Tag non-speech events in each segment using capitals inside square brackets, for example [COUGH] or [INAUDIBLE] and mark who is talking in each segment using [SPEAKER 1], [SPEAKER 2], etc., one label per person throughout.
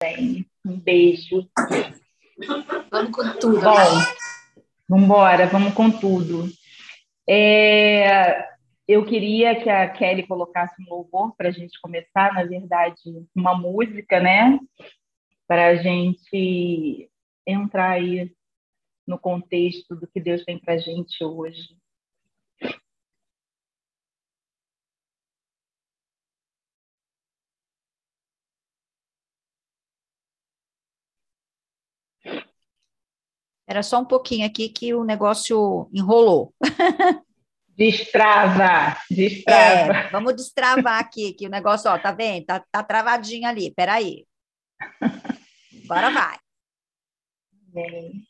[SPEAKER 1] bem. Um beijo.
[SPEAKER 2] Vamos com tudo.
[SPEAKER 1] Bom, vamos embora, vamos com tudo. É, eu queria que a Kelly colocasse um louvor para a gente começar, na verdade, uma música, né? Para a gente entrar aí no contexto do que Deus tem para a gente hoje.
[SPEAKER 3] Era só um pouquinho aqui que o negócio enrolou. [LAUGHS]
[SPEAKER 1] Destrava, destrava.
[SPEAKER 3] É, vamos destravar aqui, que o negócio, ó, tá vendo? Tá, tá travadinho ali, peraí. Agora vai.
[SPEAKER 1] Bem.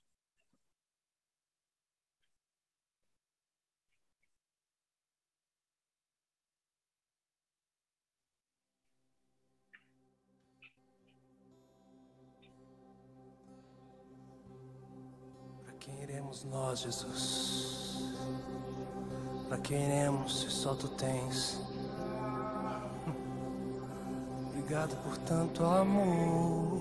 [SPEAKER 4] Iremos nós, Jesus? Para quem iremos se só tu tens? [LAUGHS] Obrigado por tanto amor.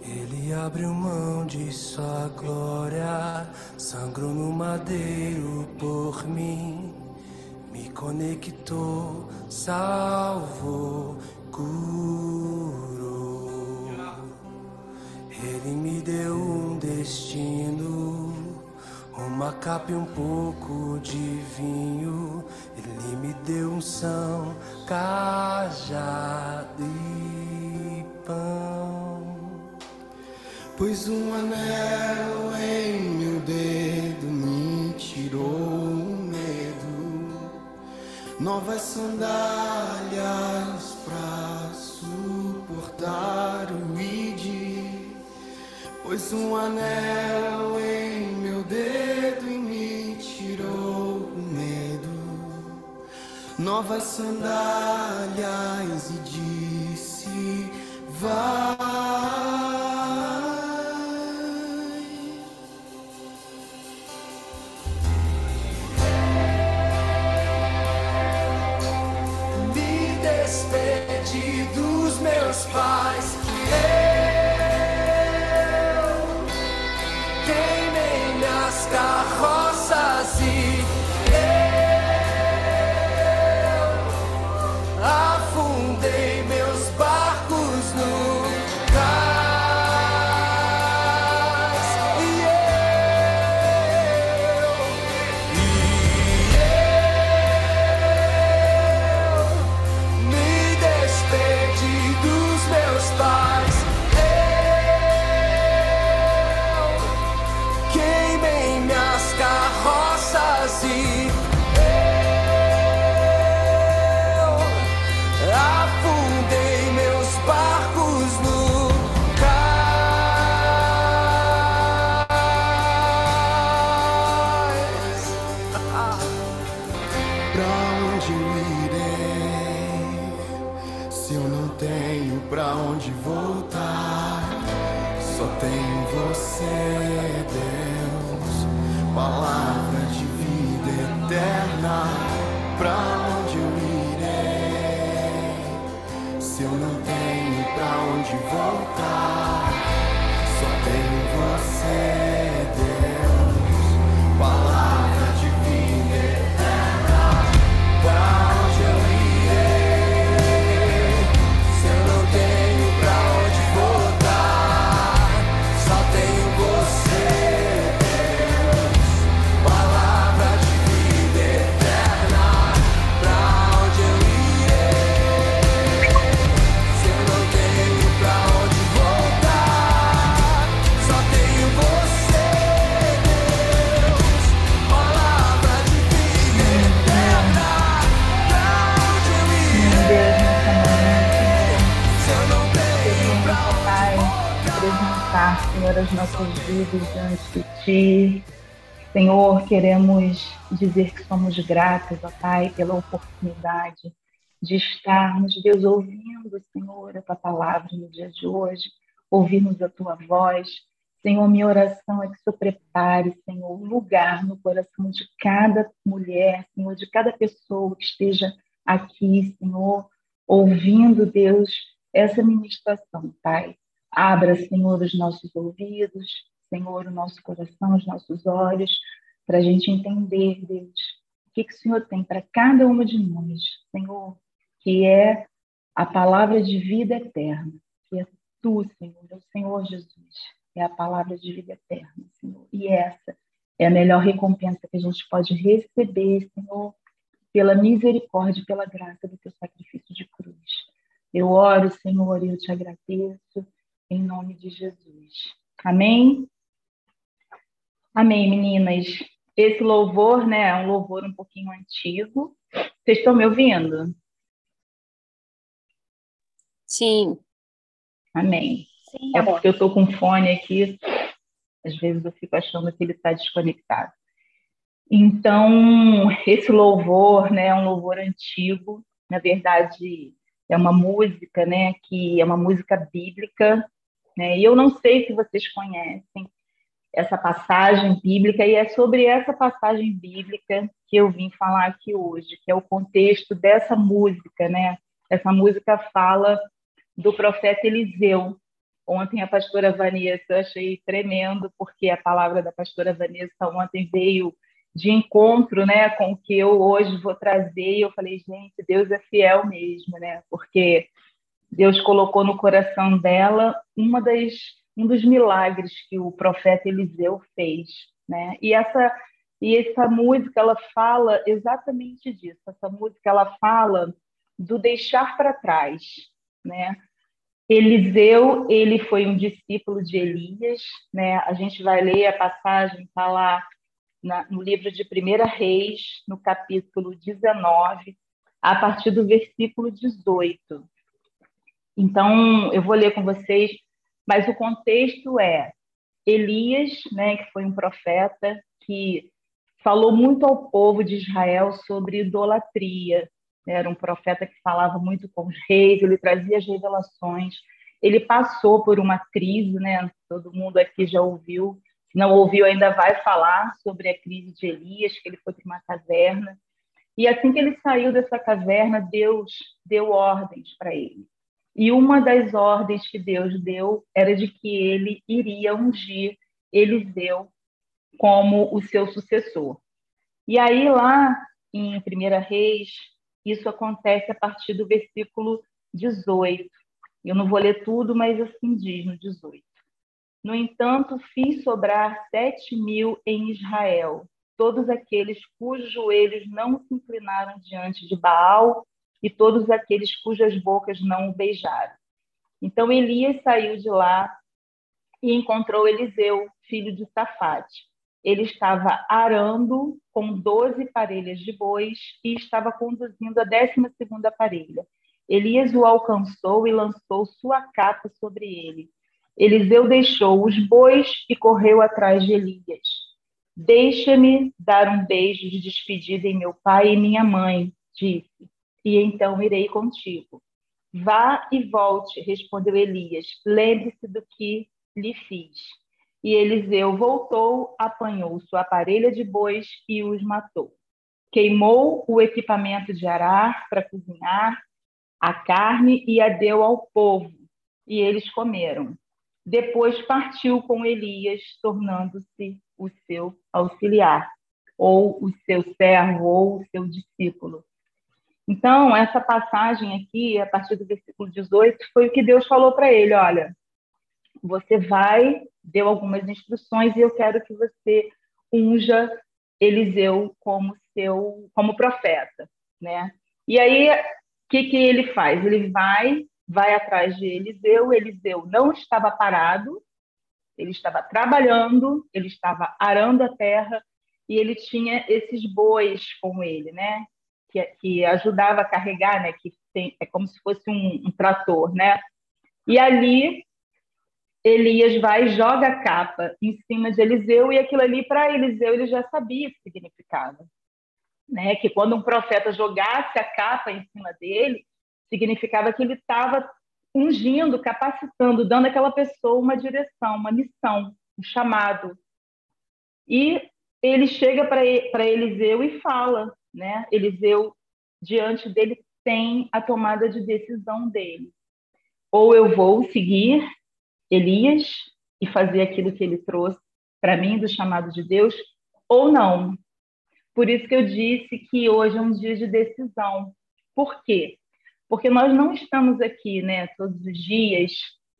[SPEAKER 4] Ele abriu mão de sua glória, sangrou no madeiro por mim, me conectou, salvou, curou. Ele me deu um destino, uma capa e um pouco de vinho. Ele me deu um são, cajado e pão.
[SPEAKER 5] Pois um anel em meu dedo me tirou o medo, novas sandálias Pois um anel em meu dedo e me tirou o medo, novas sandálias e disse: Vai.
[SPEAKER 4] Me despedi dos meus pais. Eu
[SPEAKER 1] queremos dizer que somos gratos, ó Pai, pela oportunidade de estarmos, Deus, ouvindo, Senhor, a Tua palavra no dia de hoje, ouvirmos a Tua voz. Senhor, minha oração é que o Senhor prepare, Senhor, um lugar no coração de cada mulher, Senhor, de cada pessoa que esteja aqui, Senhor, ouvindo, Deus, essa ministração, Pai. Abra, Senhor, os nossos ouvidos, Senhor, o nosso coração, os nossos olhos, para a gente entender, Deus, o que, que o Senhor tem para cada uma de nós, Senhor, que é a palavra de vida eterna, que é Tu, Senhor, é o Senhor Jesus, é a palavra de vida eterna, Senhor. E essa é a melhor recompensa que a gente pode receber, Senhor, pela misericórdia e pela graça do Teu sacrifício de cruz. Eu oro, Senhor, e eu te agradeço, em nome de Jesus. Amém? Amém, meninas. Esse louvor, né, é um louvor um pouquinho antigo. Vocês estão me ouvindo?
[SPEAKER 2] Sim.
[SPEAKER 1] Amém.
[SPEAKER 3] Sim,
[SPEAKER 1] É
[SPEAKER 3] amor.
[SPEAKER 1] porque eu estou com fone aqui, às vezes eu fico achando que ele está desconectado. Então, esse louvor, né, é um louvor antigo, na verdade, é uma música, né, que é uma música bíblica, né, e eu não sei se vocês conhecem essa passagem bíblica, e é sobre essa passagem bíblica que eu vim falar aqui hoje, que é o contexto dessa música, né, essa música fala do profeta Eliseu, Ontem a pastora Vanessa eu achei tremendo, porque a palavra da pastora Vanessa ontem veio de encontro né, com o que eu hoje vou trazer. E eu falei, gente, Deus é fiel mesmo, né? Porque Deus colocou no coração dela uma das, um dos milagres que o profeta Eliseu fez. Né? E, essa, e essa música ela fala exatamente disso. Essa música ela fala do deixar para trás. Né? Eliseu, ele foi um discípulo de Elias, né? A gente vai ler a passagem, está lá na, no livro de 1 Reis, no capítulo 19, a partir do versículo 18. Então, eu vou ler com vocês, mas o contexto é Elias, né, que foi um profeta que falou muito ao povo de Israel sobre idolatria, era um profeta que falava muito com os reis, ele trazia as revelações. Ele passou por uma crise, né? Todo mundo aqui já ouviu. Se não ouviu, ainda vai falar sobre a crise de Elias, que ele foi para uma caverna. E assim que ele saiu dessa caverna, Deus deu ordens para ele. E uma das ordens que Deus deu era de que ele iria ungir Eliseu como o seu sucessor. E aí, lá em 1 Reis, isso acontece a partir do versículo 18. Eu não vou ler tudo, mas assim diz no 18. No entanto, fiz sobrar sete mil em Israel, todos aqueles cujos joelhos não se inclinaram diante de Baal e todos aqueles cujas bocas não o beijaram. Então Elias saiu de lá e encontrou Eliseu, filho de Safate. Ele estava arando com doze parelhas de bois e estava conduzindo a décima segunda parelha. Elias o alcançou e lançou sua capa sobre ele. Eliseu deixou os bois e correu atrás de Elias. Deixa-me dar um beijo de despedida em meu pai e minha mãe, disse, e então irei contigo. Vá e volte, respondeu Elias. Lembre-se do que lhe fiz. E Eliseu voltou, apanhou sua parelha de bois e os matou. Queimou o equipamento de arar para cozinhar a carne e a deu ao povo, e eles comeram. Depois partiu com Elias, tornando-se o seu auxiliar, ou o seu servo, ou o seu discípulo. Então, essa passagem aqui, a partir do versículo 18, foi o que Deus falou para ele: olha, você vai, deu algumas instruções e eu quero que você unja Eliseu como seu, como profeta, né? E aí, o que que ele faz? Ele vai, vai atrás de Eliseu. Eliseu não estava parado, ele estava trabalhando, ele estava arando a terra e ele tinha esses bois com ele, né? Que, ajudava a carregar, né? Que tem, é como se fosse um, um trator, né? E ali Elias vai e joga a capa em cima de Eliseu, e aquilo ali, para Eliseu, ele já sabia o que significava. Né? Que quando um profeta jogasse a capa em cima dele, significava que ele estava ungindo, capacitando, dando àquela pessoa uma direção, uma missão, um chamado. E ele chega para Eliseu e fala, né? Eliseu, diante dele, tem a tomada de decisão dele. ou eu vou seguir Elias e fazer aquilo que ele trouxe para mim do chamado de Deus, ou não. Por isso que eu disse que hoje é um dia de decisão. Por quê? Porque nós não estamos aqui, né, todos os dias.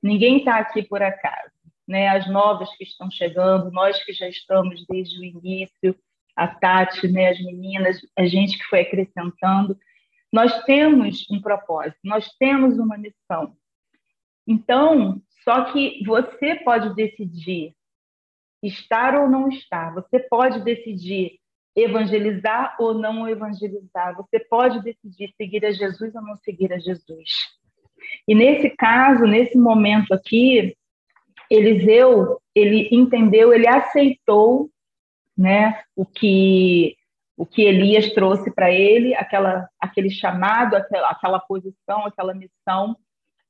[SPEAKER 1] Ninguém está aqui por acaso, né? As novas que estão chegando, nós que já estamos desde o início, a Tati, né, as meninas, a gente que foi acrescentando. Nós temos um propósito, nós temos uma missão. Então, só que você pode decidir estar ou não estar, você pode decidir evangelizar ou não evangelizar, você pode decidir seguir a Jesus ou não seguir a Jesus. E nesse caso, nesse momento aqui, Eliseu, ele entendeu, ele aceitou, né, o que o que Elias trouxe para ele, aquela aquele chamado, aquela, aquela posição, aquela missão,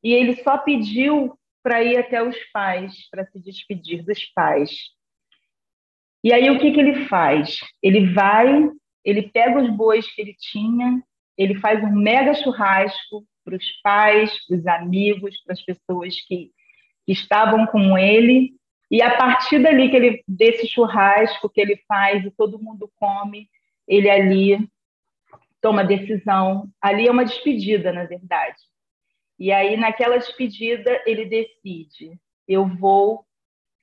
[SPEAKER 1] e ele só pediu para ir até os pais, para se despedir dos pais. E aí o que, que ele faz? Ele vai, ele pega os bois que ele tinha, ele faz um mega churrasco para os pais, para os amigos, para as pessoas que, que estavam com ele. E a partir dali que ele desse churrasco que ele faz e todo mundo come, ele ali toma decisão. Ali é uma despedida, na verdade. E aí naquela despedida ele decide: eu vou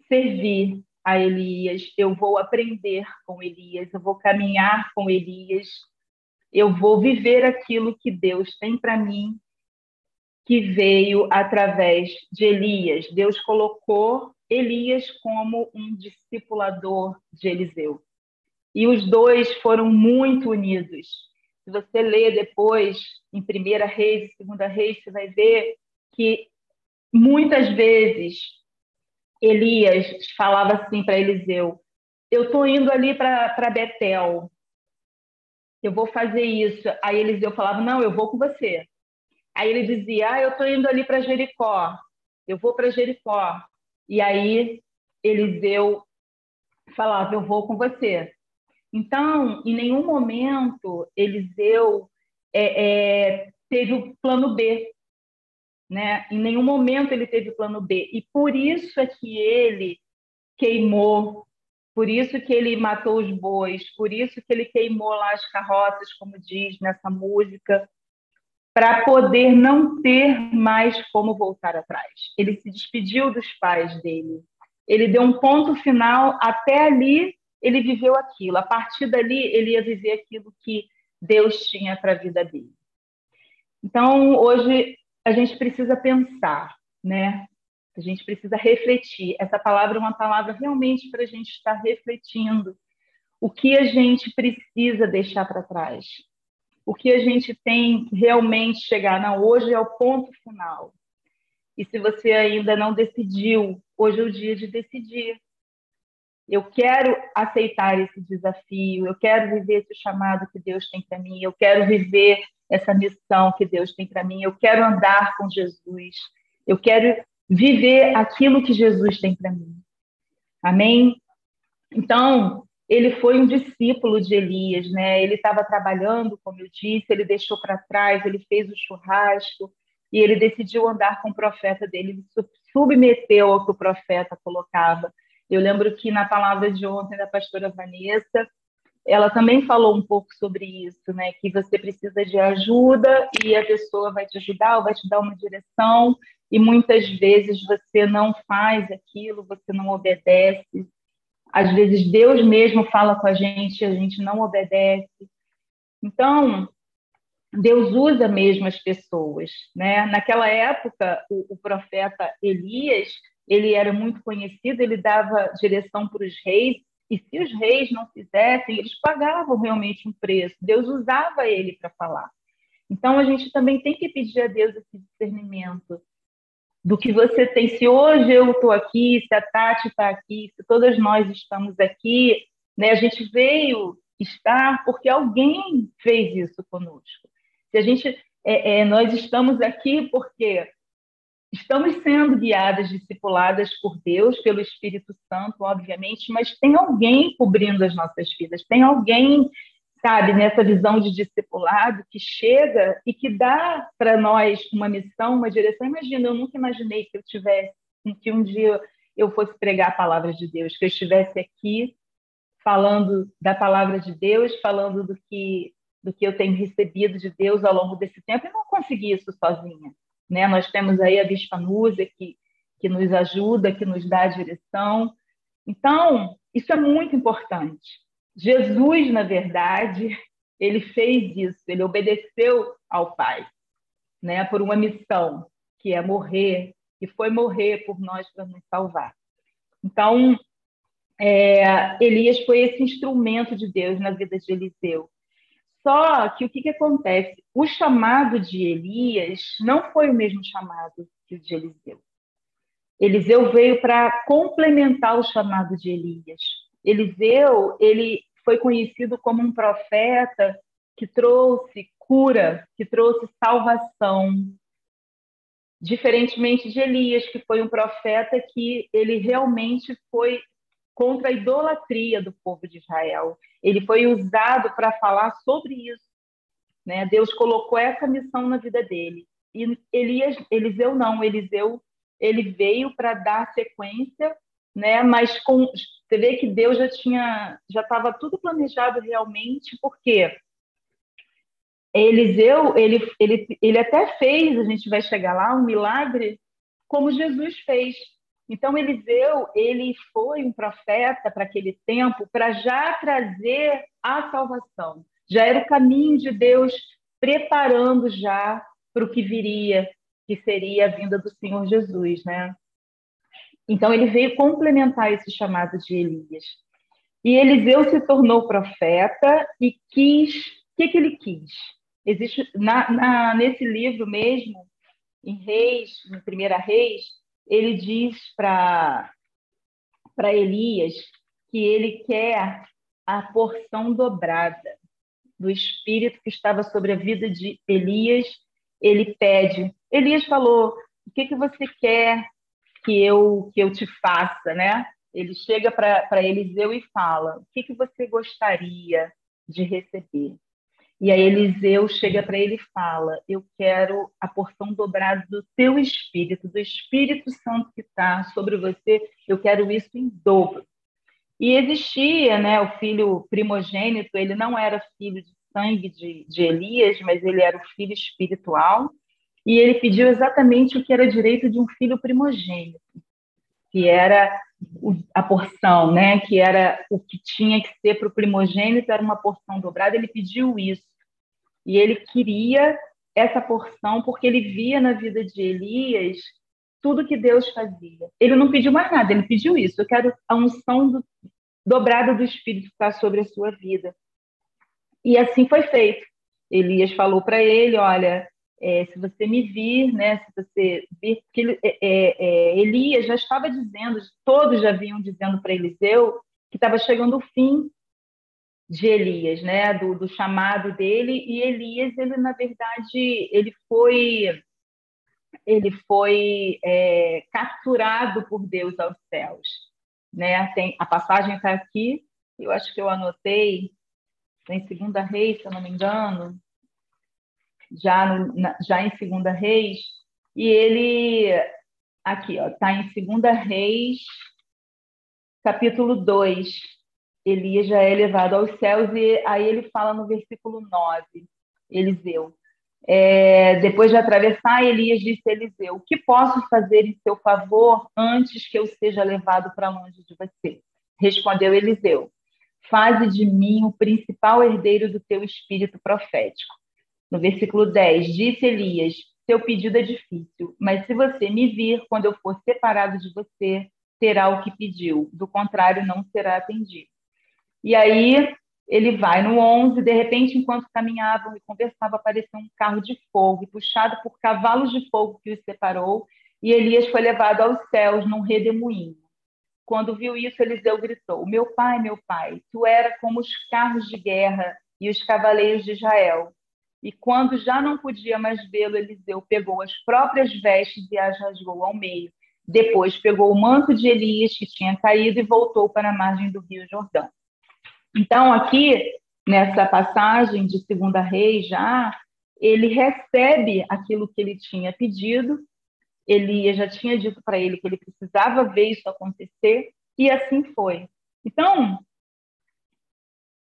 [SPEAKER 1] servir a Elias, eu vou aprender com Elias, eu vou caminhar com Elias, eu vou viver aquilo que Deus tem para mim, que veio através de Elias. Deus colocou Elias como um discipulador de Eliseu. E os dois foram muito unidos. Se você ler depois, em Primeira Reis e Segunda Reis, você vai ver que muitas vezes Elias falava assim para Eliseu: Eu estou indo ali para Betel, eu vou fazer isso. Aí Eliseu falava: Não, eu vou com você. Aí ele dizia: Ah, eu estou indo ali para Jericó, eu vou para Jericó. E aí Eliseu falava: Eu vou com você. Então, em nenhum momento Eliseu é, é, teve o plano B. Né? Em nenhum momento ele teve plano B. E por isso é que ele queimou, por isso que ele matou os bois, por isso que ele queimou lá as carroças, como diz nessa música, para poder não ter mais como voltar atrás. Ele se despediu dos pais dele. Ele deu um ponto final, até ali ele viveu aquilo. A partir dali, ele ia viver aquilo que Deus tinha para a vida dele. Então, hoje, a gente precisa pensar, né? A gente precisa refletir. Essa palavra é uma palavra realmente para a gente estar refletindo o que a gente precisa deixar para trás, o que a gente tem realmente chegar. Não, hoje é o ponto final. E se você ainda não decidiu, hoje é o dia de decidir. Eu quero aceitar esse desafio, eu quero viver esse chamado que Deus tem para mim, eu quero viver essa missão que Deus tem para mim. Eu quero andar com Jesus. Eu quero viver aquilo que Jesus tem para mim. Amém? Então, ele foi um discípulo de Elias, né? Ele estava trabalhando, como eu disse, ele deixou para trás, ele fez o churrasco e ele decidiu andar com o profeta dele, ele submeteu ao que o profeta colocava. Eu lembro que na palavra de ontem da pastora Vanessa, ela também falou um pouco sobre isso, né? Que você precisa de ajuda e a pessoa vai te ajudar ou vai te dar uma direção e muitas vezes você não faz aquilo, você não obedece. Às vezes Deus mesmo fala com a gente e a gente não obedece. Então, Deus usa mesmo as pessoas, né? Naquela época, o, o profeta Elias, ele era muito conhecido, ele dava direção para os reis e se os reis não fizessem, eles pagavam realmente um preço. Deus usava ele para falar. Então a gente também tem que pedir a Deus esse discernimento do que você tem. Se hoje eu estou aqui, se a Tati está aqui, se todas nós estamos aqui, né, a gente veio estar porque alguém fez isso conosco. Se a gente, é, é, nós estamos aqui porque estamos sendo guiadas, discipuladas por Deus, pelo Espírito Santo, obviamente, mas tem alguém cobrindo as nossas vidas, tem alguém, sabe, nessa visão de discipulado que chega e que dá para nós uma missão, uma direção. Imagina, eu nunca imaginei que eu tivesse, que um dia eu fosse pregar a palavra de Deus, que eu estivesse aqui falando da palavra de Deus, falando do que do que eu tenho recebido de Deus ao longo desse tempo. Eu não consegui isso sozinha, né? Nós temos aí a Bispa Núzia que que nos ajuda, que nos dá a direção. Então, isso é muito importante. Jesus, na verdade, ele fez isso, ele obedeceu ao Pai, né, por uma missão, que é morrer, que foi morrer por nós para nos salvar. Então, é, Elias foi esse instrumento de Deus na vida de Eliseu. Só que o que, que acontece? O chamado de Elias não foi o mesmo chamado que o de Eliseu. Eliseu veio para complementar o chamado de Elias. Eliseu, ele foi conhecido como um profeta que trouxe cura, que trouxe salvação. Diferentemente de Elias, que foi um profeta que ele realmente foi contra a idolatria do povo de Israel. Ele foi usado para falar sobre isso. Né? Deus colocou essa missão na vida dele. E Elias, Eliseu não, Eliseu ele veio para dar sequência né? Mas com, você vê que Deus já tinha, já estava tudo planejado realmente, porque Eliseu, ele, ele, ele até fez, a gente vai chegar lá, um milagre como Jesus fez. Então Eliseu, ele foi um profeta para aquele tempo, para já trazer a salvação. Já era o caminho de Deus preparando já para o que viria, que seria a vinda do Senhor Jesus, né? Então, ele veio complementar esse chamado de Elias. E Eliseu se tornou profeta e quis. O que, que ele quis? Existe na, na, nesse livro mesmo, em Reis, em Primeira Reis, ele diz para Elias que ele quer a porção dobrada do espírito que estava sobre a vida de Elias. Ele pede. Elias falou: O que, que você quer que eu que eu te faça, né? Ele chega para Eliseu e fala: O que, que você gostaria de receber? E aí Eliseu chega para ele e fala: Eu quero a porção dobrada do teu espírito, do Espírito Santo que está sobre você, eu quero isso em dobro. E existia, né, o filho primogênito, ele não era filho de sangue de, de Elias, mas ele era o filho espiritual e ele pediu exatamente o que era direito de um filho primogênito, que era a porção, né? Que era o que tinha que ser para o primogênito era uma porção dobrada. Ele pediu isso e ele queria essa porção porque ele via na vida de Elias tudo que Deus fazia. Ele não pediu mais nada, ele pediu isso. Eu quero a unção do, dobrada do Espírito estar sobre a sua vida. E assim foi feito. Elias falou para ele: Olha, é, se você me vir, né, se você vir, porque é, é, é, Elias já estava dizendo, todos já vinham dizendo para Eliseu que estava chegando o fim de Elias, né, do, do, chamado dele, e Elias, ele na verdade, ele foi ele foi é, capturado por Deus aos céus, né? Tem a passagem está aqui, eu acho que eu anotei em Segunda Reis, se eu não me engano, já, no, na, já em Segunda Reis, e ele, aqui, está em Segunda Reis, capítulo 2, Elias já é levado aos céus, e aí ele fala no versículo 9, Eliseu, é, depois de atravessar, Elias disse a Eliseu: O que posso fazer em seu favor antes que eu seja levado para longe de você? Respondeu Eliseu: Faze de mim o principal herdeiro do teu espírito profético. No versículo 10, disse Elias: Seu pedido é difícil, mas se você me vir quando eu for separado de você, terá o que pediu, do contrário, não será atendido. E aí ele vai no 11, de repente, enquanto caminhavam e conversavam, apareceu um carro de fogo, puxado por cavalos de fogo que os separou, e Elias foi levado aos céus num redemoinho. Quando viu isso, Eliseu gritou: Meu pai, meu pai, tu era como os carros de guerra e os cavaleiros de Israel. E quando já não podia mais vê-lo, Eliseu pegou as próprias vestes e as rasgou ao meio. Depois pegou o manto de Elias, que tinha caído, e voltou para a margem do rio Jordão. Então, aqui, nessa passagem de Segunda Reis já, ele recebe aquilo que ele tinha pedido. Elias já tinha dito para ele que ele precisava ver isso acontecer, e assim foi. Então,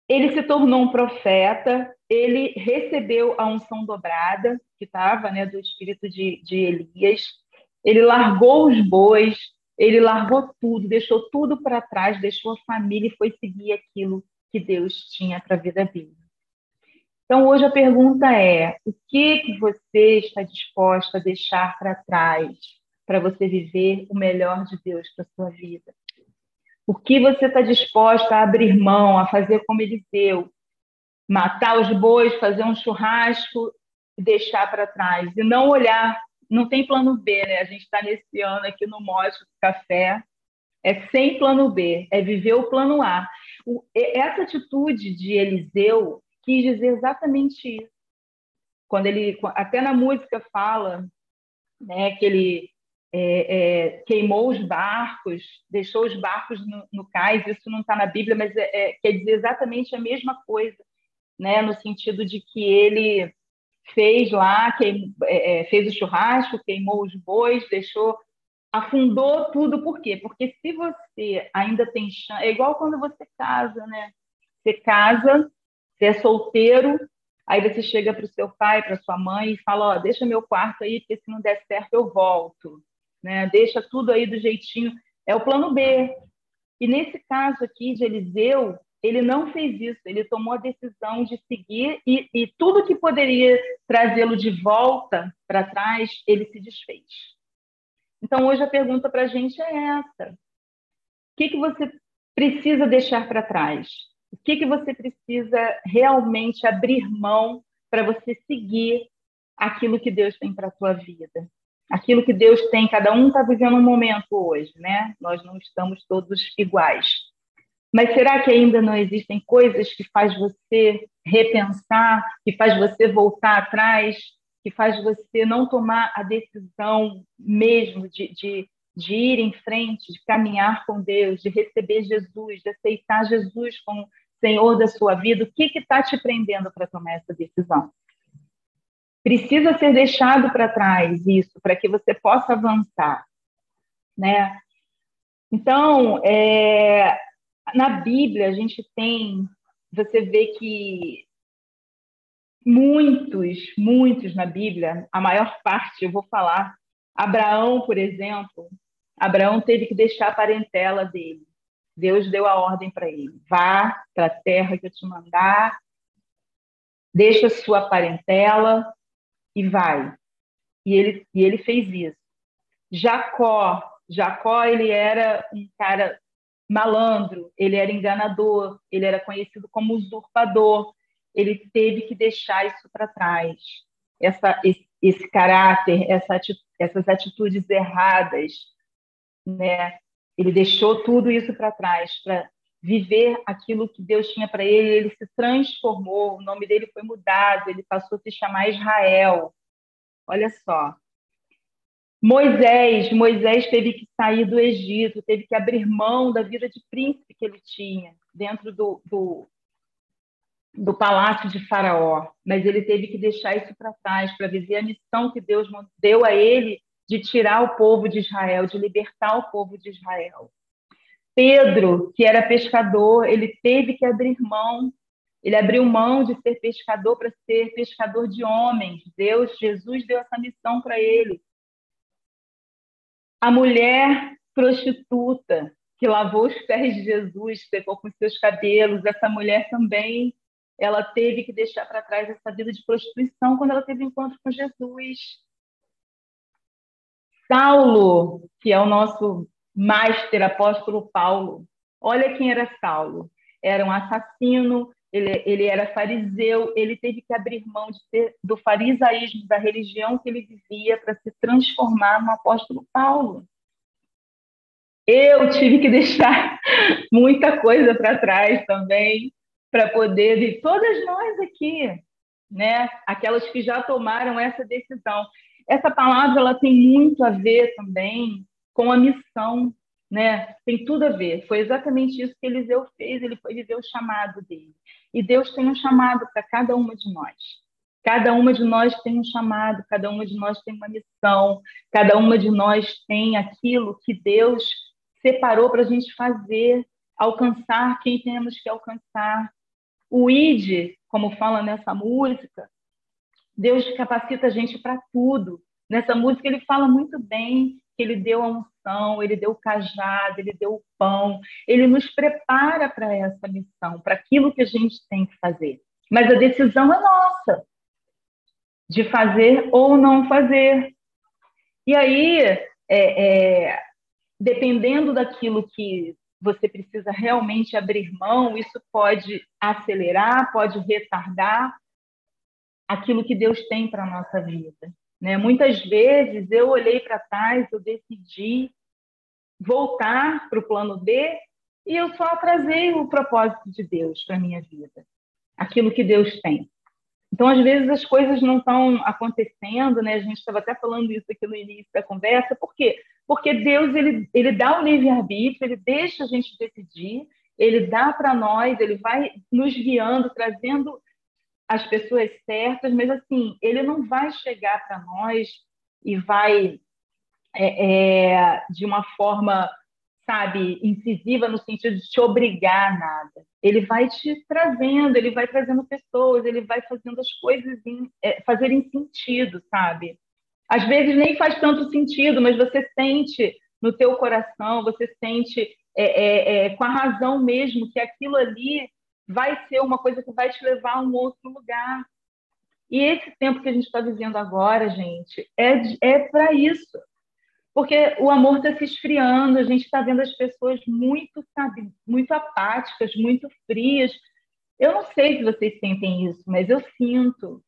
[SPEAKER 1] ele se tornou um profeta, ele recebeu a unção dobrada, que estava né, do espírito de, de Elias, ele largou os bois, ele largou tudo, deixou tudo para trás, deixou a família e foi seguir aquilo que Deus tinha para a vida dele. Então, hoje a pergunta é: o que, que você está disposta a deixar para trás para você viver o melhor de Deus para sua vida? O que você está disposta a abrir mão, a fazer como Eliseu? Matar os bois, fazer um churrasco e deixar para trás. E não olhar, não tem plano B, né? A gente está nesse ano aqui no do Café. É sem plano B, é viver o plano A. O, essa atitude de Eliseu quis dizer exatamente isso. Quando ele, até na música fala, né, que ele é, é, queimou os barcos, deixou os barcos no, no cais. Isso não está na Bíblia, mas é, é, quer dizer exatamente a mesma coisa, né, no sentido de que ele fez lá, queim, é, é, fez o churrasco, queimou os bois, deixou afundou tudo, por quê? Porque se você ainda tem chance, é igual quando você casa, né? Você casa, você é solteiro, aí você chega para o seu pai, para sua mãe e fala, ó, oh, deixa meu quarto aí, porque se não der certo eu volto, né? Deixa tudo aí do jeitinho, é o plano B. E nesse caso aqui de Eliseu, ele não fez isso, ele tomou a decisão de seguir e, e tudo que poderia trazê-lo de volta para trás, ele se desfez. Então, hoje a pergunta para a gente é essa: o que, que você precisa deixar para trás? O que, que você precisa realmente abrir mão para você seguir aquilo que Deus tem para a sua vida? Aquilo que Deus tem, cada um está vivendo um momento hoje, né? Nós não estamos todos iguais. Mas será que ainda não existem coisas que faz você repensar, que faz você voltar atrás, que faz você não tomar a decisão mesmo de, de, de ir em frente, de caminhar com Deus, de receber Jesus, de aceitar Jesus como Senhor da sua vida, o que está te prendendo para tomar essa decisão? Precisa ser deixado para trás isso, para que você possa avançar, né? Então, é, na Bíblia, a gente tem, você vê que muitos, muitos na Bíblia, a maior parte, eu vou falar. Abraão, por exemplo, Abraão teve que deixar a parentela dele. Deus deu a ordem para ele: vá para a terra que eu te mandar, deixa a sua parentela e vai. E ele, e ele fez isso. Jacó, Jacó ele era um cara malandro, ele era enganador, ele era conhecido como usurpador ele teve que deixar isso para trás. Essa, esse, esse caráter, essa, essas atitudes erradas, né? Ele deixou tudo isso para trás para viver aquilo que Deus tinha para ele. Ele se transformou, o nome dele foi mudado, ele passou a se chamar Israel. Olha só. Moisés, Moisés teve que sair do Egito, teve que abrir mão da vida de príncipe que ele tinha dentro do, do, do palácio de Faraó, mas ele teve que deixar isso para trás para viver a missão que Deus deu a ele de tirar o povo de Israel, de libertar o povo de Israel. Pedro, que era pescador, ele teve que abrir mão, ele abriu mão de ser pescador para ser pescador de homens. Deus, Jesus deu essa missão para ele. A mulher prostituta que lavou os pés de Jesus, secou com seus cabelos, essa mulher também ela teve que deixar para trás essa vida de prostituição quando ela teve encontro com Jesus. Saulo, que é o nosso master apóstolo Paulo, olha quem era Saulo. Era um assassino, ele, ele era fariseu, ele teve que abrir mão ter, do farisaísmo, da religião que ele vivia, para se transformar no apóstolo Paulo. Eu tive que [LAUGHS] deixar muita coisa para trás também para poder vir, todas nós aqui, né? Aquelas que já tomaram essa decisão. Essa palavra ela tem muito a ver também com a missão. Né? Tem tudo a ver. Foi exatamente isso que Eliseu fez, ele foi viver o chamado dele. E Deus tem um chamado para cada uma de nós. Cada uma de nós tem um chamado, cada uma de nós tem uma missão, cada uma de nós tem aquilo que Deus separou para a gente fazer, alcançar quem temos que alcançar. O ID, como fala nessa música, Deus capacita a gente para tudo. Nessa música ele fala muito bem que ele deu a ele deu o cajado, ele deu o pão, ele nos prepara para essa missão, para aquilo que a gente tem que fazer. Mas a decisão é nossa de fazer ou não fazer. E aí, é, é, dependendo daquilo que você precisa realmente abrir mão, isso pode acelerar, pode retardar aquilo que Deus tem para a nossa vida. Né? Muitas vezes eu olhei para trás, eu decidi voltar para o plano B e eu só atrasei o propósito de Deus para minha vida, aquilo que Deus tem. Então, às vezes, as coisas não estão acontecendo, né? A gente estava até falando isso aqui no início da conversa. Por quê? Porque Deus, ele, ele dá o livre-arbítrio, ele deixa a gente decidir, ele dá para nós, ele vai nos guiando, trazendo as pessoas certas, mas, assim, ele não vai chegar para nós e vai, é, é, de uma forma sabe, incisiva no sentido de te obrigar a nada. Ele vai te trazendo, ele vai trazendo pessoas, ele vai fazendo as coisas em, é, fazerem sentido, sabe? Às vezes nem faz tanto sentido, mas você sente no teu coração, você sente é, é, é, com a razão mesmo que aquilo ali vai ser uma coisa que vai te levar a um outro lugar. E esse tempo que a gente está vivendo agora, gente, é, é para isso porque o amor está se esfriando, a gente está vendo as pessoas muito, sabe, muito apáticas, muito frias. Eu não sei se vocês sentem isso, mas eu sinto.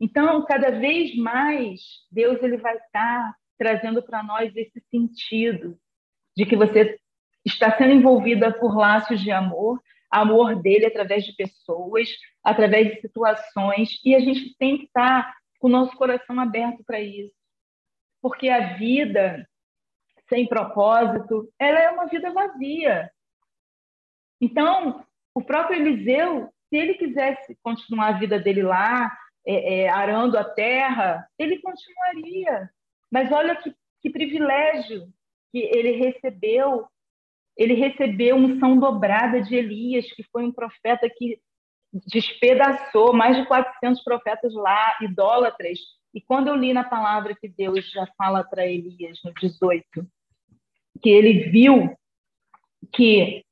[SPEAKER 1] Então, cada vez mais, Deus ele vai estar tá trazendo para nós esse sentido de que você está sendo envolvida por laços de amor, amor dele através de pessoas, através de situações, e a gente tem que estar tá com o nosso coração aberto para isso porque a vida sem propósito, ela é uma vida vazia. Então, o próprio Eliseu, se ele quisesse continuar a vida dele lá, é, é, arando a terra, ele continuaria. Mas olha que, que privilégio que ele recebeu. Ele recebeu unção dobrada de Elias, que foi um profeta que despedaçou mais de 400 profetas lá, idólatras, e quando eu li na palavra que Deus já fala para Elias no 18, que ele viu que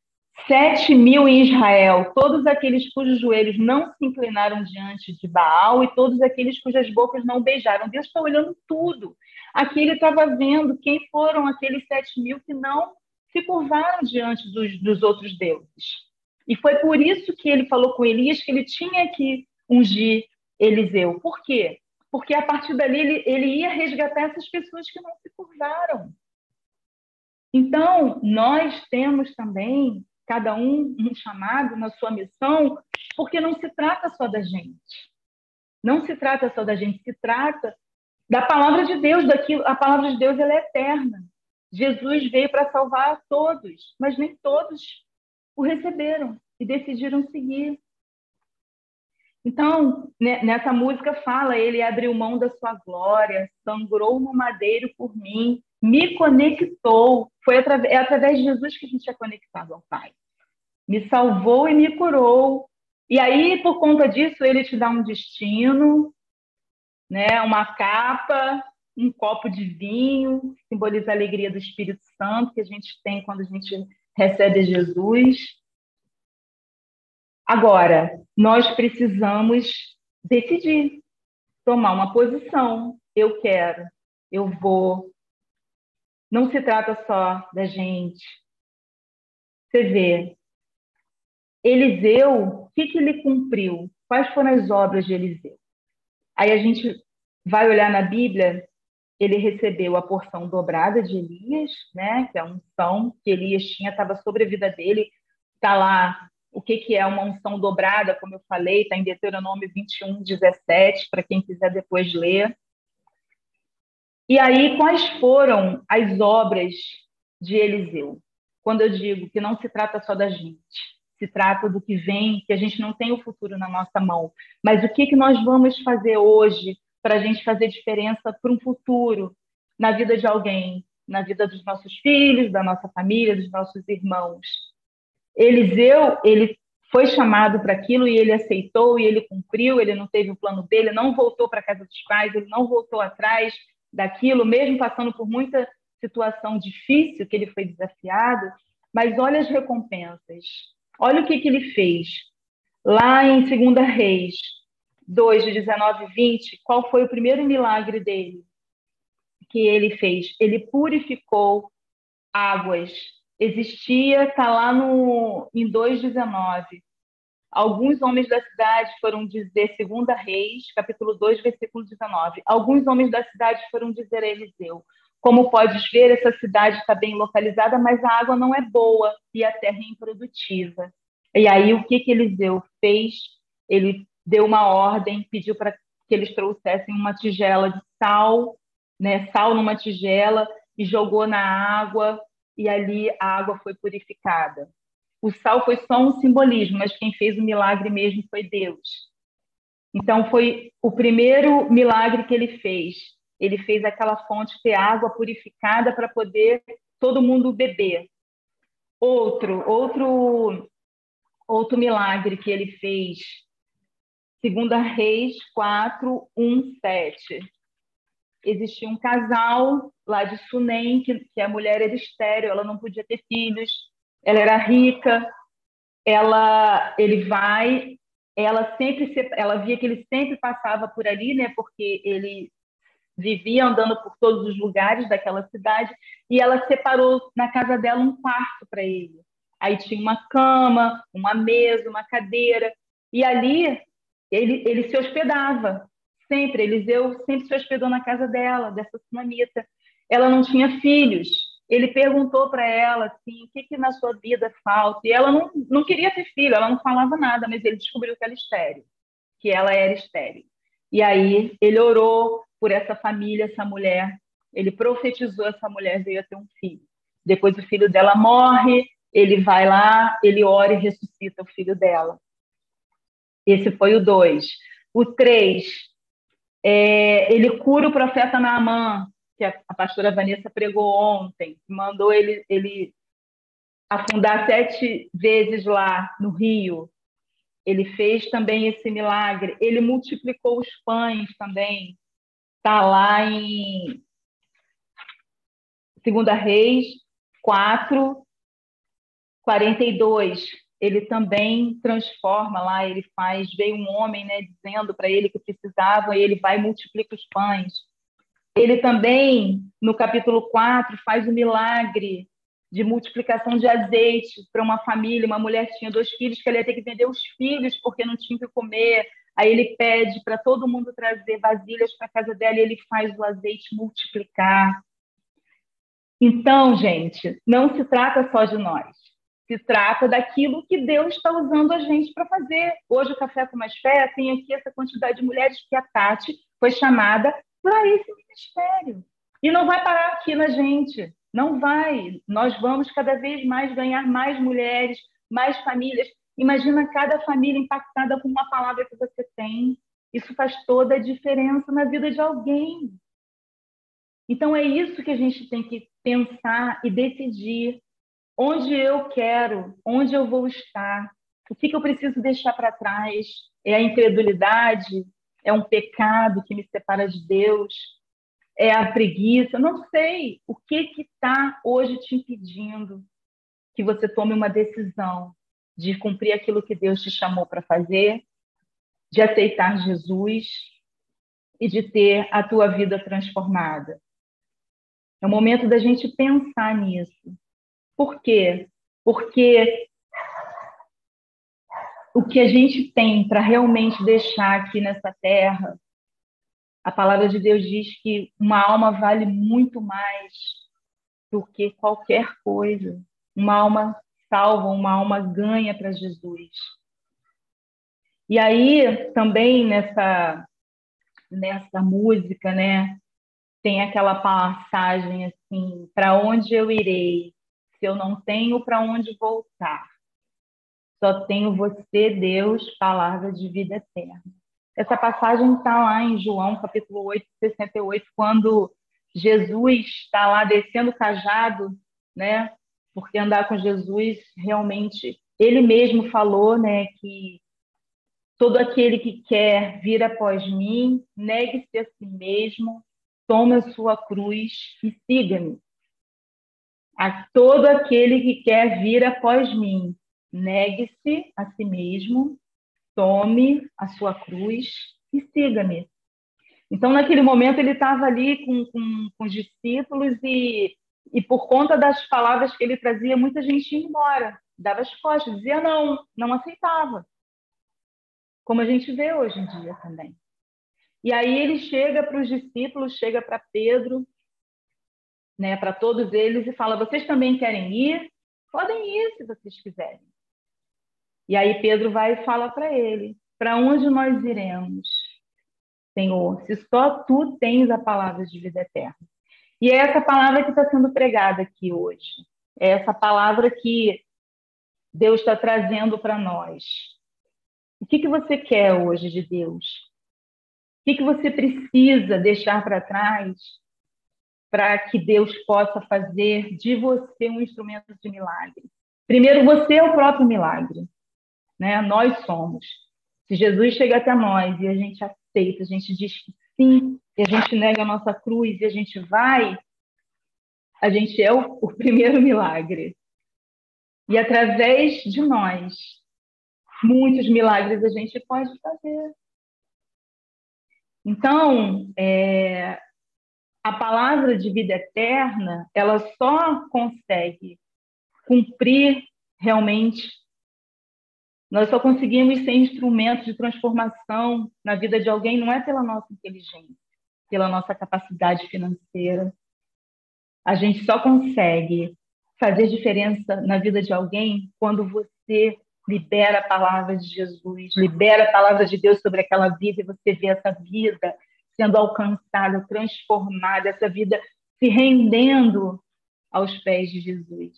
[SPEAKER 1] sete mil em Israel, todos aqueles cujos joelhos não se inclinaram diante de Baal e todos aqueles cujas bocas não beijaram. Deus está olhando tudo. Aqui ele estava vendo quem foram aqueles sete mil que não se curvaram diante dos, dos outros deuses. E foi por isso que ele falou com Elias que ele tinha que ungir Eliseu. Por quê? porque a partir dali ele, ele ia resgatar essas pessoas que não se curvaram. Então, nós temos também, cada um, um chamado na sua missão, porque não se trata só da gente. Não se trata só da gente, se trata da palavra de Deus, daquilo, a palavra de Deus ela é eterna. Jesus veio para salvar a todos, mas nem todos o receberam e decidiram seguir. Então, nessa música fala, ele abriu mão da sua glória, sangrou no madeiro por mim, me conectou. Foi através, é através de Jesus que a gente é conectado ao Pai. Me salvou e me curou. E aí, por conta disso, ele te dá um destino, né? uma capa, um copo de vinho, simboliza a alegria do Espírito Santo que a gente tem quando a gente recebe Jesus. Agora, nós precisamos decidir, tomar uma posição. Eu quero, eu vou. Não se trata só da gente. Você vê, Eliseu, o que, que ele cumpriu? Quais foram as obras de Eliseu? Aí a gente vai olhar na Bíblia, ele recebeu a porção dobrada de Elias, né, que é a unção que Elias tinha, estava sobre a vida dele, está lá o que, que é uma unção dobrada, como eu falei, está em Deuteronômio 21, 17, para quem quiser depois ler. E aí, quais foram as obras de Eliseu? quando eu digo que não se trata só da gente, se trata do que vem, que a gente não tem o futuro na nossa mão, mas o que, que nós vamos fazer hoje para a gente fazer diferença para um futuro na vida de alguém, na vida dos nossos filhos, da nossa família, dos nossos irmãos. Eliseu, ele foi chamado para aquilo e ele aceitou e ele cumpriu, ele não teve o plano B, ele não voltou para a casa dos pais, ele não voltou atrás daquilo, mesmo passando por muita situação difícil que ele foi desafiado, mas olha as recompensas. Olha o que, que ele fez. Lá em 2 Reis 2, de 19 e 20, qual foi o primeiro milagre dele que ele fez? Ele purificou águas. Existia, está lá no, em 2,19. Alguns homens da cidade foram dizer, 2 Reis, capítulo 2, versículo 19. Alguns homens da cidade foram dizer a Eliseu: Como podes ver, essa cidade está bem localizada, mas a água não é boa e a terra é improdutiva. E aí, o que, que Eliseu fez? Ele deu uma ordem, pediu para que eles trouxessem uma tigela de sal, né, sal numa tigela, e jogou na água, e ali a água foi purificada. O sal foi só um simbolismo, mas quem fez o milagre mesmo foi Deus. Então, foi o primeiro milagre que ele fez. Ele fez aquela fonte ter água purificada para poder todo mundo beber. Outro, outro, outro milagre que ele fez Segunda Reis 4, 1, 7. Existia um casal lá de Sunem, que, que a mulher era estéreo, ela não podia ter filhos, ela era rica, ela, ele vai, ela sempre, ela via que ele sempre passava por ali, né, porque ele vivia andando por todos os lugares daquela cidade, e ela separou na casa dela um quarto para ele. Aí tinha uma cama, uma mesa, uma cadeira, e ali ele, ele se hospedava sempre. Eliseu sempre se hospedou na casa dela, dessa sunamita. Ela não tinha filhos. Ele perguntou para ela assim, o que, que na sua vida falta? E ela não, não queria ter filho, ela não falava nada, mas ele descobriu que ela estéreo, que ela era estéreo. E aí ele orou por essa família, essa mulher. Ele profetizou essa mulher veio a ter um filho. Depois o filho dela morre, ele vai lá, ele ora e ressuscita o filho dela. Esse foi o 2. O 3, é, ele cura o profeta Naamã, que a, a pastora Vanessa pregou ontem, mandou ele, ele afundar sete vezes lá no rio. Ele fez também esse milagre. Ele multiplicou os pães também. Está lá em 2 Reis 4, 42 ele também transforma lá, ele faz, veio um homem, né, dizendo para ele que precisava, e ele vai e multiplica os pães. Ele também, no capítulo 4, faz o milagre de multiplicação de azeite para uma família, uma mulher tinha dois filhos, que ela ia ter que vender os filhos porque não tinha o que comer. Aí ele pede para todo mundo trazer vasilhas para casa dela e ele faz o azeite multiplicar. Então, gente, não se trata só de nós se trata daquilo que Deus está usando a gente para fazer. Hoje, o Café com Mais Fé tem aqui essa quantidade de mulheres que a Tati foi chamada para esse ministério. E não vai parar aqui na gente, não vai. Nós vamos cada vez mais ganhar mais mulheres, mais famílias. Imagina cada família impactada com uma palavra que você tem. Isso faz toda a diferença na vida de alguém. Então, é isso que a gente tem que pensar e decidir onde eu quero, onde eu vou estar, o que, que eu preciso deixar para trás? É a incredulidade? É um pecado que me separa de Deus? É a preguiça? Não sei. O que está hoje te impedindo que você tome uma decisão de cumprir aquilo que Deus te chamou para fazer, de aceitar Jesus e de ter a tua vida transformada? É o momento da gente pensar nisso. Por quê? Porque o que a gente tem para realmente deixar aqui nessa terra, a palavra de Deus diz que uma alma vale muito mais do que qualquer coisa. Uma alma salva, uma alma ganha para Jesus. E aí também nessa nessa música, né, tem aquela passagem assim, para onde eu irei? Se eu não tenho para onde voltar. Só tenho você, Deus, palavra de vida eterna. Essa passagem está lá em João, capítulo 8, 68, quando Jesus está lá descendo o cajado, né? Porque andar com Jesus realmente, ele mesmo falou, né, que todo aquele que quer vir após mim, negue-se a si mesmo, tome a sua cruz e siga-me. A todo aquele que quer vir após mim, negue-se a si mesmo, tome a sua cruz e siga-me. Então, naquele momento, ele estava ali com, com, com, os discípulos e, e, por conta das palavras que ele trazia, muita gente ia embora, dava as costas, dizia não, não aceitava. Como a gente vê hoje em dia também. E aí ele chega para os discípulos, chega para Pedro, né, para todos eles e fala: Vocês também querem ir? Podem ir se vocês quiserem. E aí Pedro vai e fala para ele: Para onde nós iremos? Senhor, se só tu tens a palavra de vida eterna. E é essa palavra que está sendo pregada aqui hoje. É essa palavra que Deus está trazendo para nós. O que, que você quer hoje de Deus? O que, que você precisa deixar para trás para que Deus possa fazer de você um instrumento de milagre? Primeiro, você é o próprio milagre. Né? Nós somos. Se Jesus chega até nós e a gente aceita, a gente diz que sim, e a gente nega a nossa cruz e a gente vai, a gente é o, o primeiro milagre. E através de nós, muitos milagres a gente pode fazer. Então, é, a palavra de vida eterna, ela só consegue cumprir realmente nós só conseguimos ser instrumentos de transformação na vida de alguém não é pela nossa inteligência, pela nossa capacidade financeira. A gente só consegue fazer diferença na vida de alguém quando você libera a palavra de Jesus, libera a palavra de Deus sobre aquela vida e você vê essa vida sendo alcançada, transformada, essa vida se rendendo aos pés de Jesus.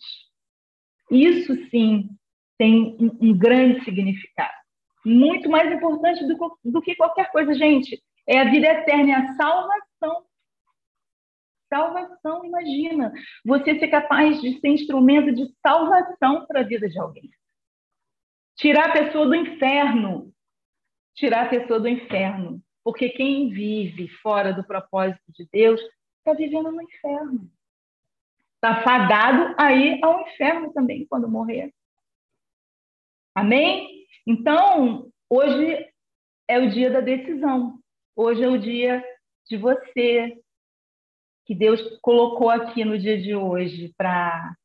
[SPEAKER 1] Isso sim tem um, grande significado. Muito mais importante do, do que qualquer coisa, gente. É a vida eterna, é a salvação. Salvação, imagina. Você ser capaz de ser instrumento de salvação para a vida de alguém. Tirar a pessoa do inferno. Tirar a pessoa do inferno. Porque quem vive fora do propósito de Deus está vivendo no inferno. Está fadado aí ao inferno também quando morrer. Amém? Então, hoje é o dia da decisão. Hoje é o dia de você, que Deus colocou aqui no dia de hoje para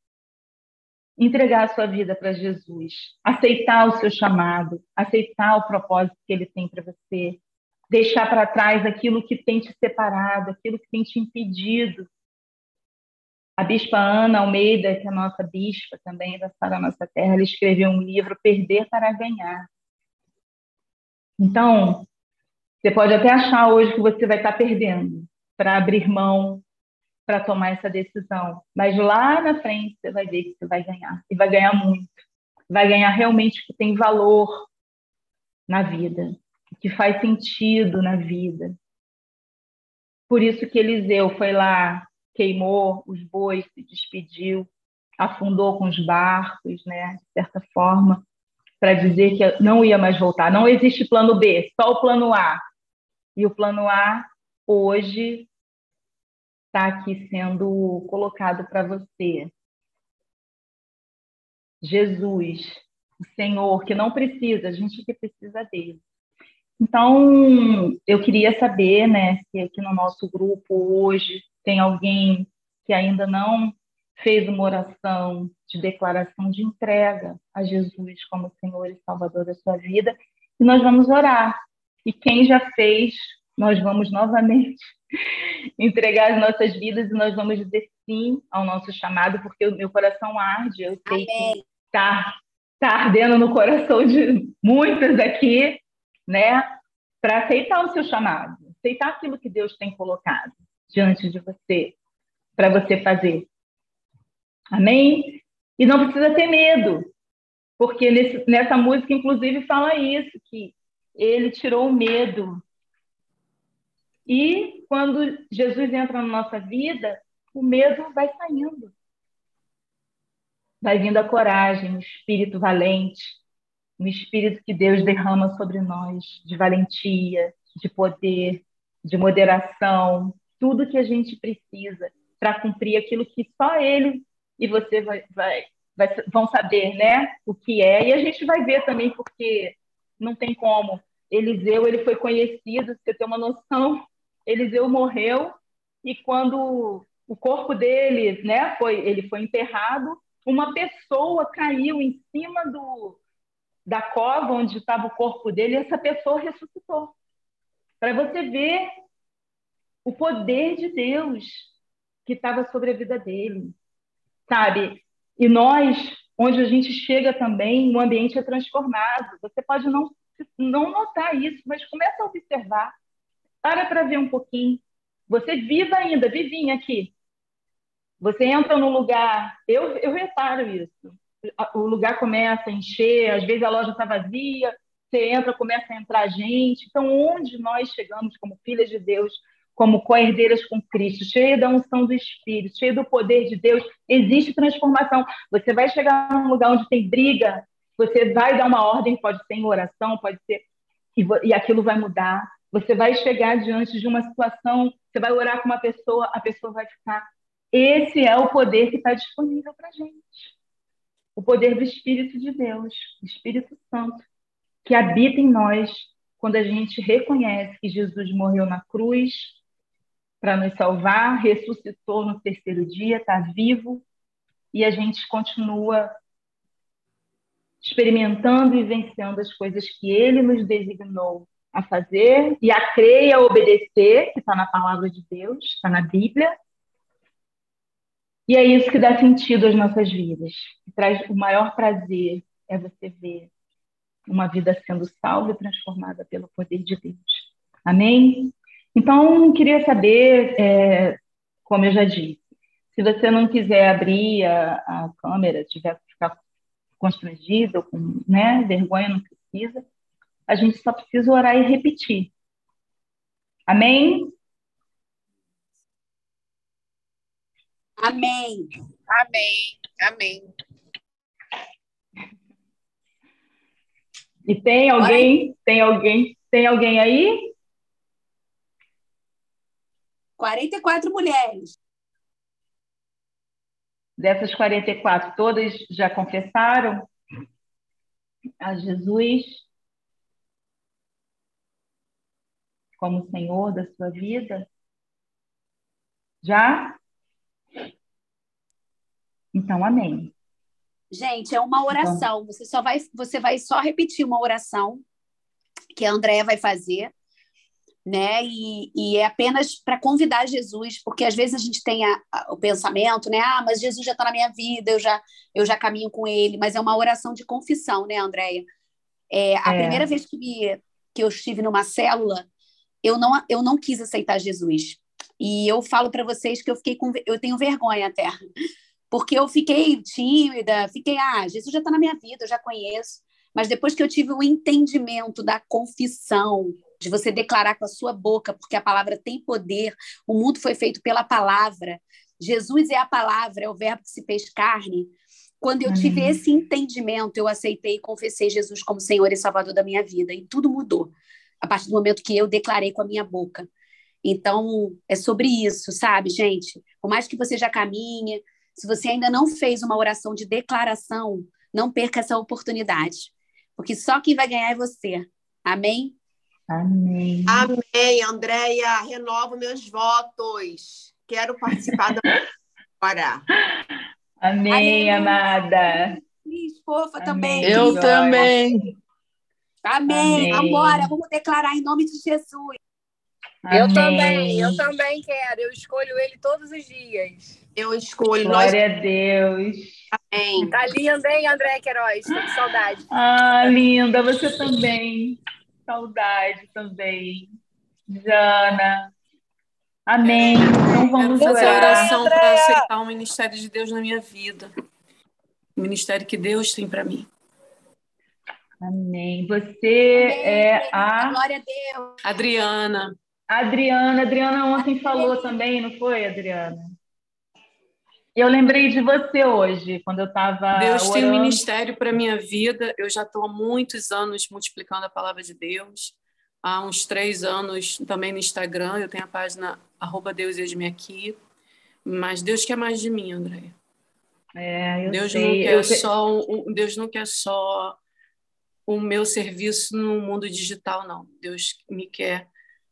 [SPEAKER 1] entregar a sua vida para Jesus, aceitar o seu chamado, aceitar o propósito que ele tem para você, deixar para trás aquilo que tem te separado, aquilo que tem te impedido a bispa Ana Almeida, que é a nossa bispa também da Sara Nossa Terra, ela escreveu um livro, Perder para Ganhar. Então, você pode até achar hoje que você vai estar perdendo para abrir mão, para tomar essa decisão. Mas lá na frente você vai ver que você vai ganhar. E vai ganhar muito. Vai ganhar realmente o que tem valor na vida, que faz sentido na vida. Por isso que Eliseu foi lá queimou os bois, se despediu, afundou com os barcos, né, de certa forma, para dizer que não ia mais voltar. Não existe plano B, só o plano A. E o plano A hoje está aqui sendo colocado para você. Jesus, o Senhor, que não precisa, a gente que precisa dele. Então, eu queria saber, né, se aqui no nosso grupo hoje tem alguém que ainda não fez uma oração de declaração de entrega a Jesus como Senhor e Salvador da sua vida, e nós vamos orar. E quem já fez, nós vamos novamente [LAUGHS] entregar as nossas vidas e nós vamos dizer sim ao nosso chamado, porque o meu coração arde, eu sei Amém. que está tá ardendo no coração de muitas aqui, né, para aceitar o seu chamado, aceitar aquilo que Deus tem colocado diante de você, para você fazer. Amém? E não precisa ter medo, porque nesse, nessa música, inclusive, fala isso, que ele tirou o medo. E quando Jesus entra na nossa vida, o medo vai saindo. Vai vindo a coragem, o espírito valente, o espírito que Deus derrama sobre nós, de valentia, de poder, de moderação, tudo que a gente precisa para cumprir aquilo que só Ele e você vai, vai, vai, vão saber, né, o que é. E a gente vai ver também, porque não tem como. Eliseu, ele foi conhecido, você tem uma noção, Eliseu morreu e quando o corpo dele, né, foi, ele foi enterrado, uma pessoa caiu em cima do, da cova onde estava o corpo dele essa pessoa ressuscitou. Para você ver o poder de Deus que estava sobre a vida dele, sabe? E nós, onde a gente chega também, o ambiente é transformado. Você pode não, não notar isso, mas começa a observar. Para para ver um pouquinho. Você viva ainda, vivinha aqui. Você entra num lugar, eu, eu reparo isso. O lugar começa a encher, às vezes a loja está vazia, você entra, começa a entrar gente. Então, onde nós chegamos como filhas de Deus, como co-herdeiras com Cristo, cheia da unção do Espírito, cheia do poder de Deus, existe transformação. Você vai chegar num lugar onde tem briga, você vai dar uma ordem, pode ser em oração, pode ser, e, e aquilo vai mudar. Você vai chegar diante de uma situação, você vai orar com uma pessoa, a pessoa vai ficar. Esse é o poder que está disponível para a gente. O poder do Espírito de Deus, Espírito Santo, que habita em nós quando a gente reconhece que Jesus morreu na cruz, para nos salvar, ressuscitou no terceiro dia, está vivo, e a gente continua experimentando e vencendo as coisas que ele nos designou a fazer e a crer e a obedecer, que está na palavra de Deus, está na Bíblia. E é isso que dá sentido às nossas vidas. Que traz o maior prazer é você ver uma vida sendo salva e transformada pelo poder de Deus. Amém? Então, queria saber, é, como eu já disse, se você não quiser abrir a, a câmera, tiver que ficar constrangido, com né, vergonha, não precisa. A gente só precisa orar e repetir. Amém?
[SPEAKER 2] Amém.
[SPEAKER 6] Amém. Amém.
[SPEAKER 1] E tem alguém? Tem alguém? Tem alguém aí?
[SPEAKER 2] 44 mulheres.
[SPEAKER 1] Dessas 44, todas já confessaram a Jesus como Senhor da sua vida? Já? Então, amém.
[SPEAKER 2] Gente, é uma oração. Então, você só vai, você vai só repetir uma oração que a Andréia vai fazer né? E, e é apenas para convidar Jesus, porque às vezes a gente tem a, a, o pensamento, né? Ah, mas Jesus já está na minha vida, eu já, eu já caminho com ele, mas é uma oração de confissão, né, Andréia? É, a é. primeira vez que, me, que eu estive numa célula, eu não, eu não quis aceitar Jesus. E eu falo para vocês que eu fiquei com, eu tenho vergonha até, porque eu fiquei tímida, fiquei, ah, Jesus já está na minha vida, eu já conheço. Mas depois que eu tive o entendimento da confissão, de você declarar com a sua boca, porque a palavra tem poder, o mundo foi feito pela palavra. Jesus é a palavra, é o verbo que se fez carne. Quando eu tive esse entendimento, eu aceitei e confessei Jesus como Senhor e Salvador da minha vida, e tudo mudou a partir do momento que eu declarei com a minha boca. Então, é sobre isso, sabe, gente? Por mais que você já caminhe, se você ainda não fez uma oração de declaração, não perca essa oportunidade, porque só quem vai ganhar é você. Amém?
[SPEAKER 1] Amém.
[SPEAKER 6] Amém, Andréia. Renovo meus votos. Quero participar da [LAUGHS] agora.
[SPEAKER 1] Amém, amada.
[SPEAKER 2] Cris, fofa Amém. também.
[SPEAKER 7] Eu também.
[SPEAKER 2] Amém. Amém. Agora, vamos declarar em nome de Jesus.
[SPEAKER 7] Amém. Eu também, eu também quero. Eu escolho ele todos os dias.
[SPEAKER 6] Eu escolho.
[SPEAKER 1] Glória nós... a Deus.
[SPEAKER 6] Amém.
[SPEAKER 7] Tá linda, hein, André Queiroz? Tô com saudade.
[SPEAKER 1] Ah, linda. Você também. Saudade também. Jana. Amém. Então vamos
[SPEAKER 8] Fazer
[SPEAKER 1] orar.
[SPEAKER 8] oração para aceitar o ministério de Deus na minha vida. o ministério que Deus tem para mim.
[SPEAKER 1] Amém. Você
[SPEAKER 2] Amém.
[SPEAKER 1] é a
[SPEAKER 2] Glória a Deus.
[SPEAKER 8] Adriana,
[SPEAKER 1] Adriana. Adriana ontem falou também, não foi, Adriana? Eu lembrei de você hoje, quando eu estava
[SPEAKER 8] Deus tem um
[SPEAKER 1] orando.
[SPEAKER 8] ministério para minha vida. Eu já estou há muitos anos multiplicando a palavra de Deus. Há uns três anos também no Instagram. Eu tenho a página arroba Deus aqui. Mas Deus quer mais de mim, André.
[SPEAKER 1] É, eu
[SPEAKER 8] Deus
[SPEAKER 1] sei.
[SPEAKER 8] não quer só Deus não quer só o meu serviço no mundo digital, não. Deus me quer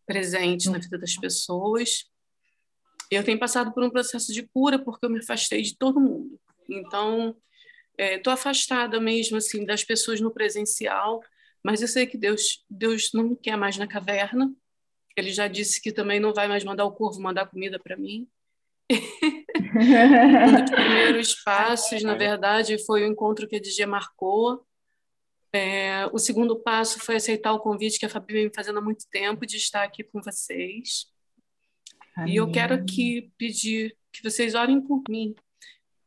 [SPEAKER 8] presente na vida das pessoas. Eu tenho passado por um processo de cura porque eu me afastei de todo mundo. Então, estou afastada mesmo assim das pessoas no presencial, mas eu sei que Deus Deus não me quer mais na caverna. Ele já disse que também não vai mais mandar o corvo mandar comida para mim. Um dos primeiros passos, na verdade, foi o encontro que a DG marcou. É, o segundo passo foi aceitar o convite que a Fabi vem me fazendo há muito tempo de estar aqui com vocês. E eu
[SPEAKER 1] Amém.
[SPEAKER 8] quero aqui pedir que vocês orem por mim,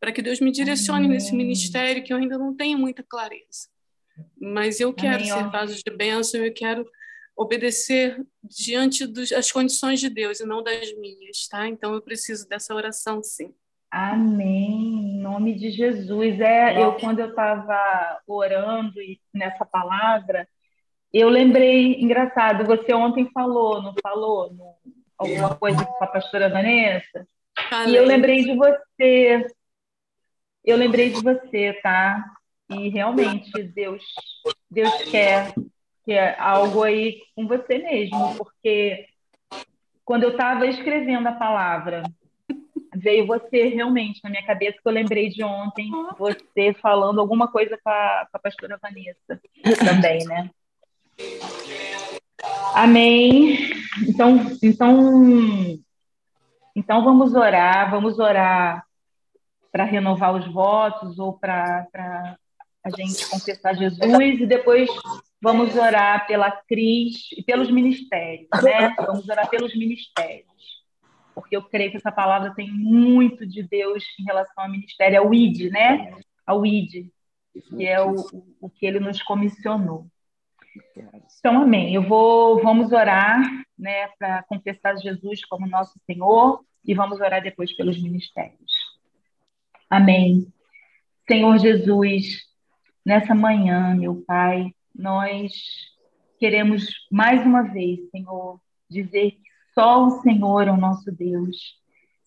[SPEAKER 8] para que Deus me direcione nesse
[SPEAKER 1] Amém.
[SPEAKER 8] ministério que eu ainda não tenho muita clareza. Mas eu quero
[SPEAKER 1] Amém,
[SPEAKER 8] ser vaso de bênção, eu quero obedecer diante das condições de Deus e não das minhas, tá? Então eu preciso dessa oração, sim.
[SPEAKER 1] Amém, em nome de Jesus. É, eu quando eu estava orando e nessa palavra, eu lembrei, engraçado, você ontem falou, não falou, no- alguma coisa com a pastora Vanessa? E eu lembrei de você. Eu lembrei de você, tá? E realmente Deus, Deus quer que é algo aí com você mesmo, porque quando eu estava escrevendo a palavra, veio você realmente na minha cabeça que eu lembrei de ontem, você falando alguma coisa com a, com a pastora Vanessa também, né? Amém. Então, então, então vamos orar, vamos orar para renovar os votos ou para a gente confessar Jesus e depois vamos orar pela Cris e pelos ministérios, né? Vamos orar pelos ministérios, porque eu creio que essa palavra tem muito de Deus em relação ao ministério, ao ID, né? Ao ID, que é o, o que ele nos comissionou. Então, amém. Eu vou, vamos orar, né, para confessar Jesus como nosso Senhor e vamos orar depois pelos ministérios. Amém. Senhor Jesus, nessa manhã, meu Pai, nós queremos mais uma vez, Senhor, dizer que só o Senhor é o nosso Deus.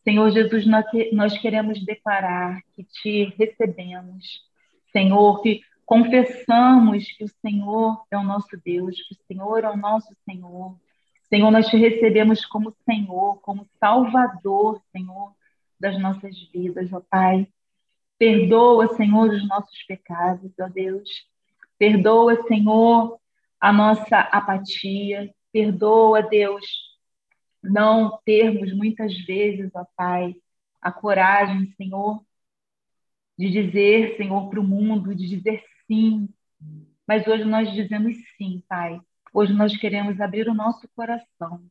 [SPEAKER 1] Senhor Jesus, nós, queremos declarar que te recebemos, Senhor, que confessamos que o Senhor é o nosso Deus, que o Senhor é o nosso Senhor. Senhor, nós te recebemos como Senhor, como Salvador, Senhor, das nossas vidas, ó Pai. Perdoa, Senhor, os nossos pecados, ó Deus. Perdoa, Senhor, a nossa apatia. Perdoa, Deus, não termos muitas vezes, ó Pai, a coragem, Senhor, de dizer, Senhor, para o mundo, de dizer sim. Mas hoje nós dizemos sim, Pai. Hoje nós queremos abrir o nosso coração.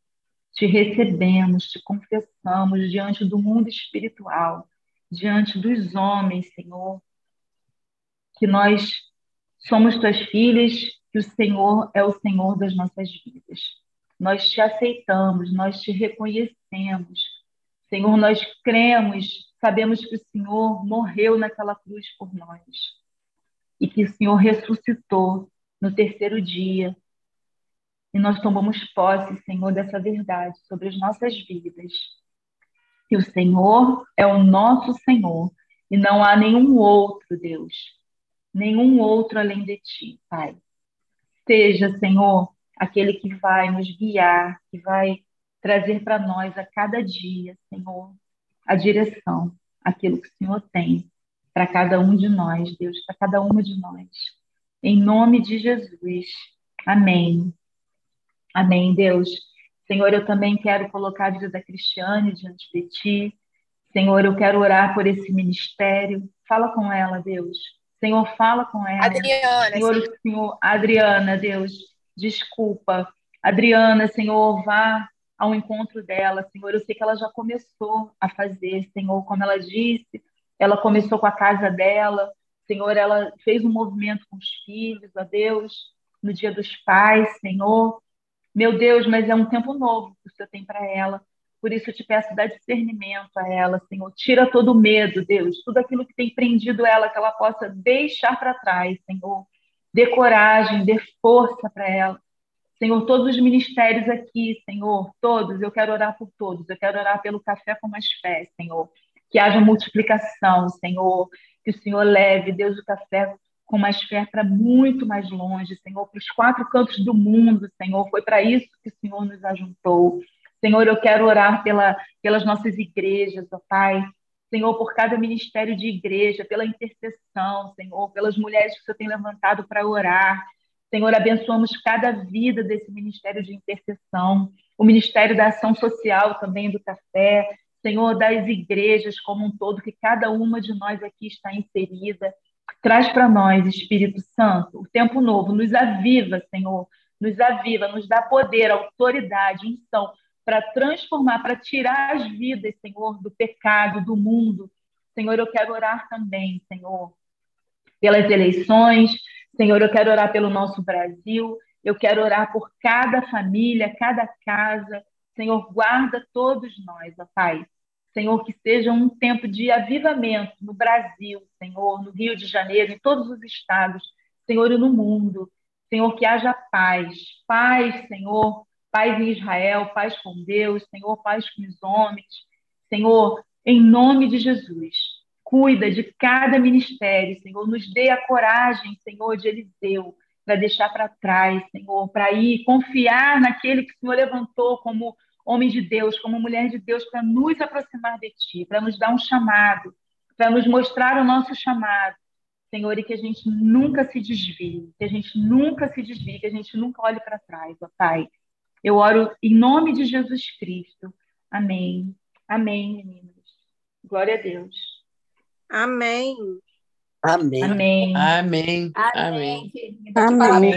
[SPEAKER 1] Te recebemos, te confessamos diante do mundo espiritual, diante dos homens, Senhor, que nós somos tuas filhas, que o Senhor é o Senhor das nossas vidas. Nós te aceitamos, nós te reconhecemos. Senhor, nós cremos, sabemos que o Senhor morreu naquela cruz por nós e que o Senhor ressuscitou no terceiro dia. E nós tomamos posse, Senhor, dessa verdade sobre as nossas vidas. Que o Senhor é o nosso Senhor e não há nenhum outro, Deus, nenhum outro além de ti, Pai. Seja, Senhor, aquele que vai nos guiar, que vai trazer para nós a cada dia, Senhor, a direção, aquilo que o Senhor tem para cada um de nós, Deus, para cada uma de nós. Em nome de Jesus. Amém. Amém, Deus. Senhor, eu também quero colocar a vida da Cristiane diante de ti. Senhor, eu quero orar por esse ministério. Fala com ela, Deus. Senhor, fala com ela.
[SPEAKER 7] Adriana,
[SPEAKER 1] Senhor,
[SPEAKER 7] sim.
[SPEAKER 1] Senhor, Adriana, Deus, desculpa. Adriana, Senhor, vá ao encontro dela, Senhor. Eu sei que ela já começou a fazer, Senhor, como ela disse, ela começou com a casa dela. Senhor, ela fez um movimento com os filhos, ó Deus, no dia dos pais, Senhor. Meu Deus, mas é um tempo novo que o Senhor tem para ela. Por isso eu te peço, dá discernimento a ela, Senhor. Tira todo o medo, Deus, tudo aquilo que tem prendido ela, que ela possa deixar para trás, Senhor. Dê coragem, dê força para ela. Senhor, todos os ministérios aqui, Senhor, todos, eu quero orar por todos. Eu quero orar pelo café com mais fé, Senhor. Que haja multiplicação, Senhor. Que o Senhor leve, Deus, o café com mais fé para muito mais longe, Senhor, para os quatro cantos do mundo, Senhor. Foi para isso que o Senhor nos ajuntou. Senhor, eu quero orar pela, pelas nossas igrejas, ó Pai. Senhor, por cada ministério de igreja, pela intercessão, Senhor, pelas mulheres que o Senhor tem levantado para orar. Senhor, abençoamos cada vida desse ministério de intercessão, o ministério da ação social também do café, Senhor, das igrejas como um todo, que cada uma de nós aqui está inserida. Traz para nós, Espírito Santo, o tempo novo, nos aviva, Senhor, nos aviva, nos dá poder, autoridade, unção para transformar, para tirar as vidas, Senhor, do pecado, do mundo. Senhor, eu quero orar também, Senhor, pelas eleições, Senhor, eu quero orar pelo nosso Brasil, eu quero orar por cada família, cada casa. Senhor, guarda todos nós, ó Pai. Senhor, que seja um tempo de avivamento no Brasil, Senhor, no Rio de Janeiro, em todos os estados, Senhor, e no mundo. Senhor, que haja paz, paz, Senhor, paz em Israel, paz com Deus, Senhor, paz com os homens. Senhor, em nome de Jesus, cuida de cada ministério, Senhor. Nos dê a coragem, Senhor, de Eliseu, para deixar para trás, Senhor, para ir confiar naquele que o Senhor levantou como homem de Deus, como mulher de Deus, para nos aproximar de Ti, para nos dar um chamado, para nos mostrar o nosso chamado. Senhor, e que a gente nunca se desvie, que a gente nunca se desvie, que a gente nunca olhe para trás, ó Pai. Eu oro em nome de Jesus Cristo. Amém. Amém, meninas. Glória a Deus.
[SPEAKER 6] Amém.
[SPEAKER 9] Amém.
[SPEAKER 1] Amém.
[SPEAKER 10] Amém.
[SPEAKER 2] Amém.
[SPEAKER 10] Amém.
[SPEAKER 2] querida.
[SPEAKER 10] Amém.